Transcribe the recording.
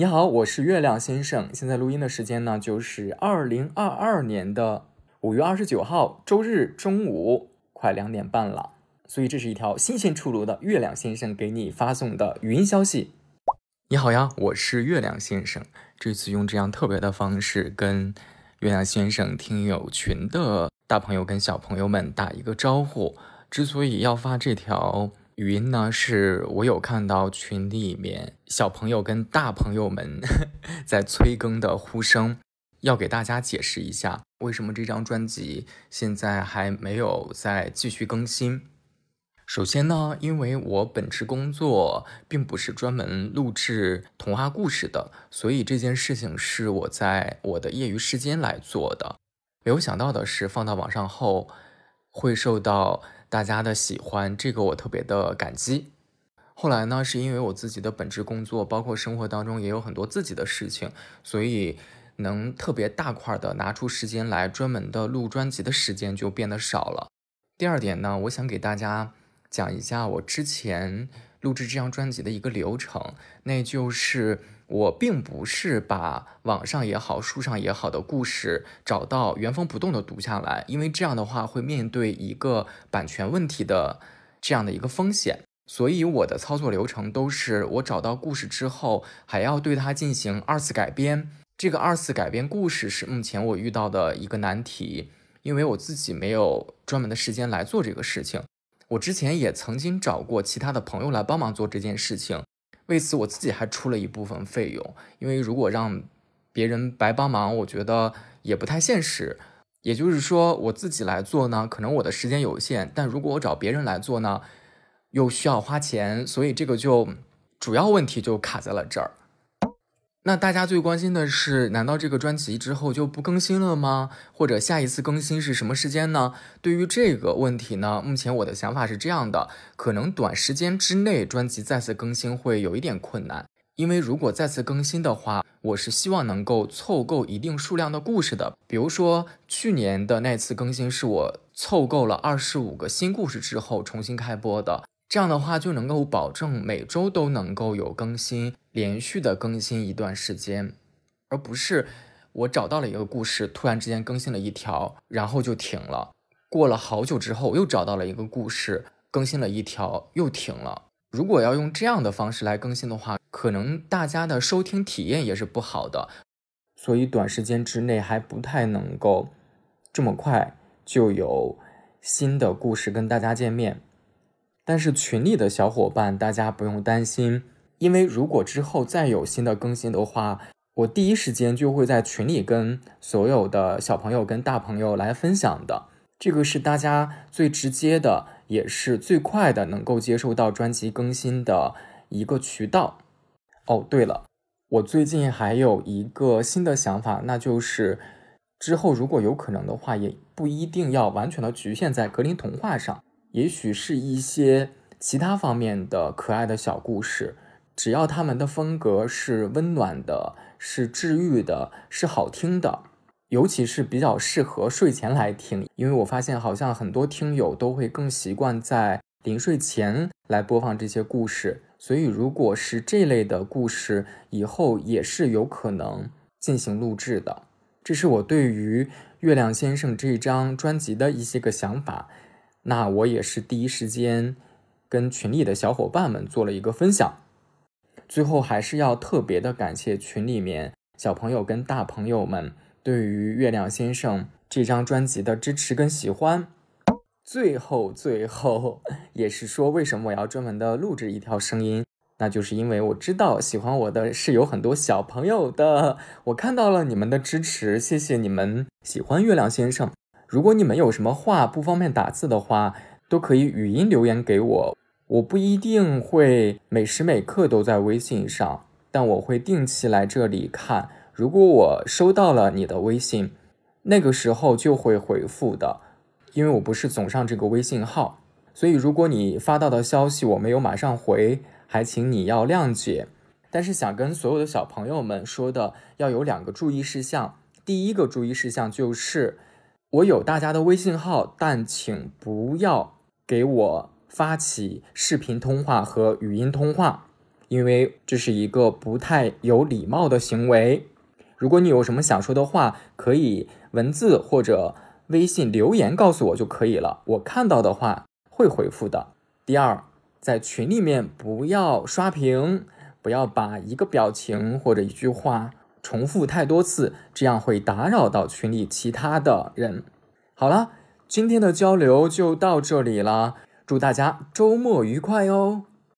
你好，我是月亮先生。现在录音的时间呢，就是二零二二年的五月二十九号周日中午，快两点半了。所以这是一条新鲜出炉的月亮先生给你发送的语音消息。你好呀，我是月亮先生。这次用这样特别的方式跟月亮先生听友群的大朋友跟小朋友们打一个招呼。之所以要发这条。语音呢，是我有看到群里面小朋友跟大朋友们 在催更的呼声，要给大家解释一下为什么这张专辑现在还没有再继续更新。首先呢，因为我本职工作并不是专门录制童话故事的，所以这件事情是我在我的业余时间来做的。没有想到的是，放到网上后会受到。大家的喜欢，这个我特别的感激。后来呢，是因为我自己的本职工作，包括生活当中也有很多自己的事情，所以能特别大块的拿出时间来专门的录专辑的时间就变得少了。第二点呢，我想给大家讲一下我之前录制这张专辑的一个流程，那就是。我并不是把网上也好、书上也好的故事找到原封不动的读下来，因为这样的话会面对一个版权问题的这样的一个风险。所以我的操作流程都是我找到故事之后，还要对它进行二次改编。这个二次改编故事是目前我遇到的一个难题，因为我自己没有专门的时间来做这个事情。我之前也曾经找过其他的朋友来帮忙做这件事情。为此，我自己还出了一部分费用，因为如果让别人白帮忙，我觉得也不太现实。也就是说，我自己来做呢，可能我的时间有限；但如果我找别人来做呢，又需要花钱，所以这个就主要问题就卡在了这儿。那大家最关心的是，难道这个专辑之后就不更新了吗？或者下一次更新是什么时间呢？对于这个问题呢，目前我的想法是这样的：可能短时间之内专辑再次更新会有一点困难，因为如果再次更新的话，我是希望能够凑够一定数量的故事的。比如说去年的那次更新是我凑够了二十五个新故事之后重新开播的。这样的话就能够保证每周都能够有更新，连续的更新一段时间，而不是我找到了一个故事，突然之间更新了一条，然后就停了。过了好久之后，又找到了一个故事，更新了一条，又停了。如果要用这样的方式来更新的话，可能大家的收听体验也是不好的，所以短时间之内还不太能够这么快就有新的故事跟大家见面。但是群里的小伙伴，大家不用担心，因为如果之后再有新的更新的话，我第一时间就会在群里跟所有的小朋友跟大朋友来分享的。这个是大家最直接的，也是最快的能够接受到专辑更新的一个渠道。哦，对了，我最近还有一个新的想法，那就是之后如果有可能的话，也不一定要完全的局限在格林童话上。也许是一些其他方面的可爱的小故事，只要他们的风格是温暖的、是治愈的、是好听的，尤其是比较适合睡前来听。因为我发现好像很多听友都会更习惯在临睡前来播放这些故事，所以如果是这类的故事，以后也是有可能进行录制的。这是我对于《月亮先生》这张专辑的一些个想法。那我也是第一时间跟群里的小伙伴们做了一个分享。最后还是要特别的感谢群里面小朋友跟大朋友们对于月亮先生这张专辑的支持跟喜欢。最后，最后也是说，为什么我要专门的录制一条声音？那就是因为我知道喜欢我的是有很多小朋友的。我看到了你们的支持，谢谢你们喜欢月亮先生。如果你们有什么话不方便打字的话，都可以语音留言给我。我不一定会每时每刻都在微信上，但我会定期来这里看。如果我收到了你的微信，那个时候就会回复的，因为我不是总上这个微信号，所以如果你发到的消息我没有马上回，还请你要谅解。但是想跟所有的小朋友们说的，要有两个注意事项。第一个注意事项就是。我有大家的微信号，但请不要给我发起视频通话和语音通话，因为这是一个不太有礼貌的行为。如果你有什么想说的话，可以文字或者微信留言告诉我就可以了，我看到的话会回复的。第二，在群里面不要刷屏，不要把一个表情或者一句话重复太多次，这样会打扰到群里其他的人。好了，今天的交流就到这里了，祝大家周末愉快哦。